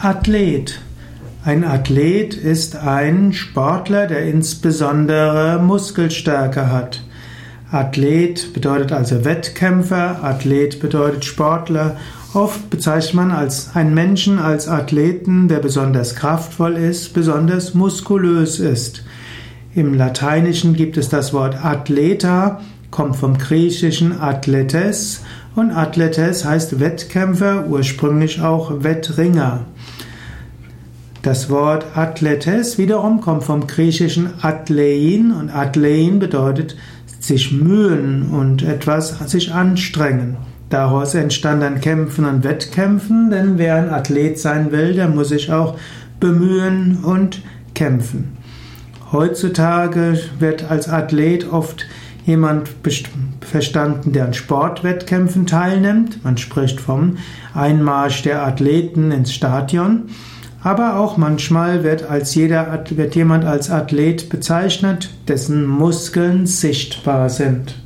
Athlet. Ein Athlet ist ein Sportler, der insbesondere Muskelstärke hat. Athlet bedeutet also Wettkämpfer, Athlet bedeutet Sportler. Oft bezeichnet man als einen Menschen als Athleten, der besonders kraftvoll ist, besonders muskulös ist. Im Lateinischen gibt es das Wort Athleta, kommt vom griechischen Athletes und Athletes heißt Wettkämpfer, ursprünglich auch Wettringer. Das Wort Athletes wiederum kommt vom griechischen Athlein und Athlein bedeutet sich mühen und etwas sich anstrengen. Daraus entstand dann Kämpfen und Wettkämpfen, denn wer ein Athlet sein will, der muss sich auch bemühen und kämpfen. Heutzutage wird als Athlet oft jemand verstanden, der an Sportwettkämpfen teilnimmt. Man spricht vom Einmarsch der Athleten ins Stadion. Aber auch manchmal wird, als jeder, wird jemand als Athlet bezeichnet, dessen Muskeln sichtbar sind.